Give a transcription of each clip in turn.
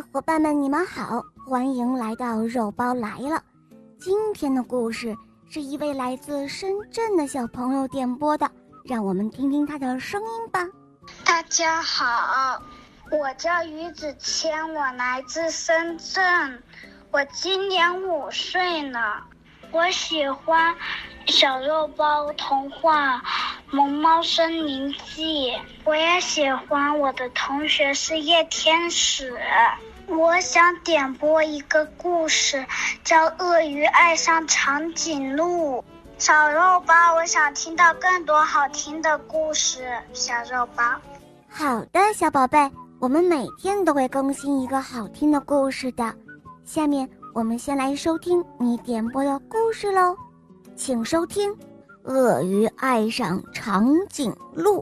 伙伴们，你们好，欢迎来到肉包来了。今天的故事是一位来自深圳的小朋友点播的，让我们听听他的声音吧。大家好，我叫于子谦，我来自深圳，我今年五岁呢。我喜欢小肉包童话《萌猫森林记》，我也喜欢我的同学是夜天使。我想点播一个故事，叫《鳄鱼爱上长颈鹿》。小肉包，我想听到更多好听的故事。小肉包，好的，小宝贝，我们每天都会更新一个好听的故事的。下面。我们先来收听你点播的故事喽，请收听《鳄鱼爱上长颈鹿》。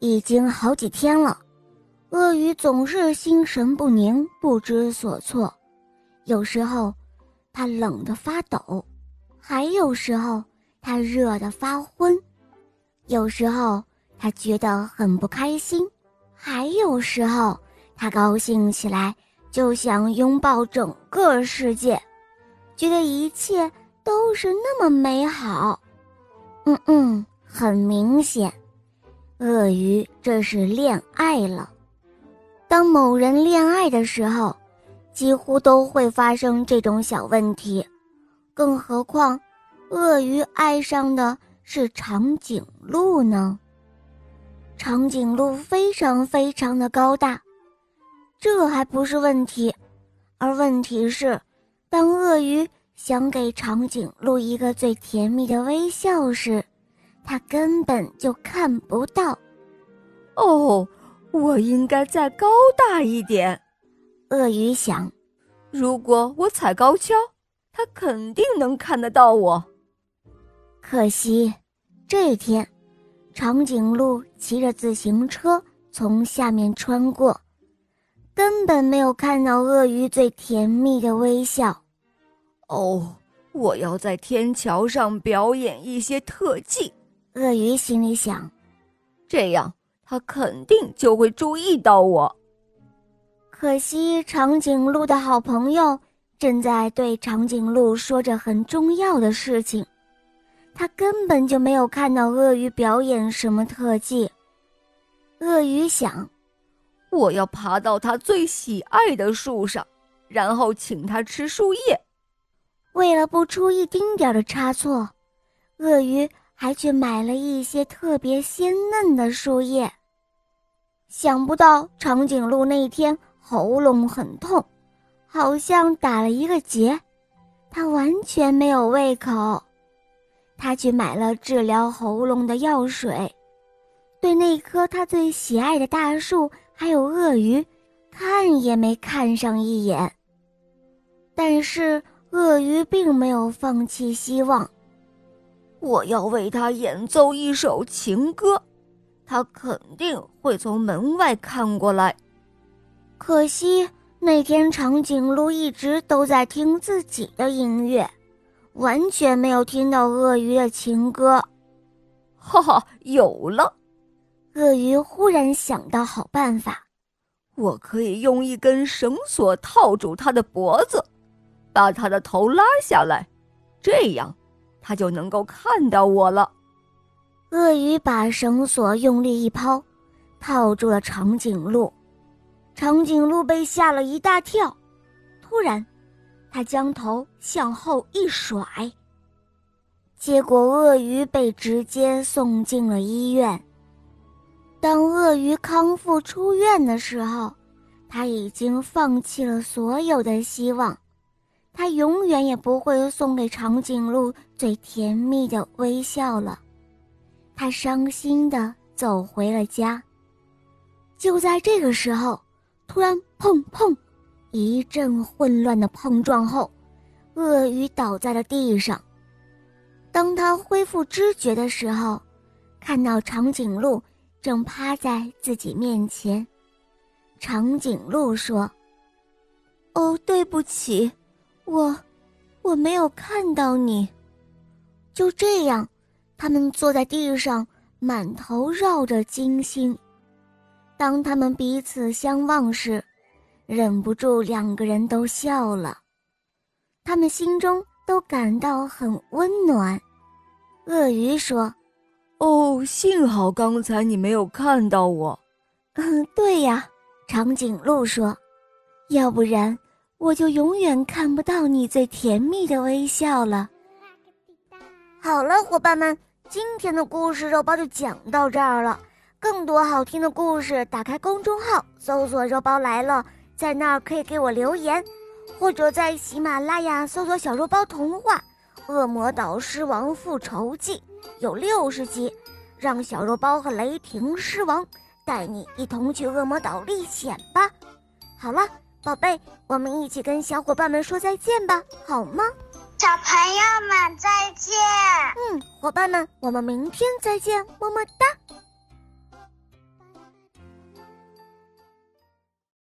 已经好几天了，鳄鱼总是心神不宁、不知所措。有时候，它冷得发抖；还有时候，它热得发昏；有时候，它觉得很不开心。还有时候，他高兴起来就想拥抱整个世界，觉得一切都是那么美好。嗯嗯，很明显，鳄鱼这是恋爱了。当某人恋爱的时候，几乎都会发生这种小问题，更何况，鳄鱼爱上的是长颈鹿呢？长颈鹿非常非常的高大，这还不是问题，而问题是，当鳄鱼想给长颈鹿一个最甜蜜的微笑时，它根本就看不到。哦，我应该再高大一点，鳄鱼想，如果我踩高跷，它肯定能看得到我。可惜，这天。长颈鹿骑着自行车从下面穿过，根本没有看到鳄鱼最甜蜜的微笑。哦，我要在天桥上表演一些特技，鳄鱼心里想，这样他肯定就会注意到我。可惜，长颈鹿的好朋友正在对长颈鹿说着很重要的事情。他根本就没有看到鳄鱼表演什么特技。鳄鱼想：“我要爬到他最喜爱的树上，然后请他吃树叶。”为了不出一丁点的差错，鳄鱼还去买了一些特别鲜嫩的树叶。想不到长颈鹿那天喉咙很痛，好像打了一个结，它完全没有胃口。他去买了治疗喉咙的药水，对那棵他最喜爱的大树还有鳄鱼，看也没看上一眼。但是鳄鱼并没有放弃希望，我要为他演奏一首情歌，他肯定会从门外看过来。可惜那天长颈鹿一直都在听自己的音乐。完全没有听到鳄鱼的情歌，哈哈！有了，鳄鱼忽然想到好办法，我可以用一根绳索套住它的脖子，把它的头拉下来，这样它就能够看到我了。鳄鱼把绳索用力一抛，套住了长颈鹿，长颈鹿被吓了一大跳，突然。它将头向后一甩，结果鳄鱼被直接送进了医院。当鳄鱼康复出院的时候，他已经放弃了所有的希望，他永远也不会送给长颈鹿最甜蜜的微笑了。他伤心地走回了家。就在这个时候，突然砰砰。一阵混乱的碰撞后，鳄鱼倒在了地上。当他恢复知觉的时候，看到长颈鹿正趴在自己面前。长颈鹿说：“哦，对不起，我我没有看到你。”就这样，他们坐在地上，满头绕着金星。当他们彼此相望时，忍不住两个人都笑了。他们心中都感到很温暖。鳄鱼说：“哦，幸好刚才你没有看到我。”“嗯，对呀。”长颈鹿说：“要不然我就永远看不到你最甜蜜的微笑了。”好了，伙伴们，今天的故事肉包就讲到这儿了。更多好听的故事，打开公众号搜索“肉包来了”，在那儿可以给我留言，或者在喜马拉雅搜索“小肉包童话《恶魔岛狮王复仇记》”，有六十集，让小肉包和雷霆狮王。带你一同去恶魔岛历险吧！好了，宝贝，我们一起跟小伙伴们说再见吧，好吗？小朋友们再见。嗯，伙伴们，我们明天再见，么么哒。